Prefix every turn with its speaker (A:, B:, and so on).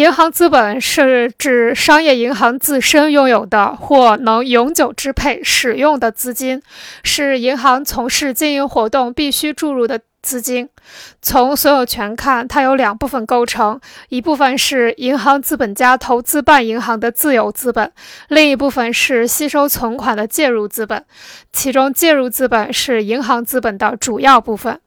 A: 银行资本是指商业银行自身拥有的或能永久支配使用的资金是银行从事经营活动必须注入的资金。从所有权看它有两部分构成一部分是银行资本家投资办银行的自有资本另一部分是吸收存款的介入资本。其中介入资本是银行资本的主要部分。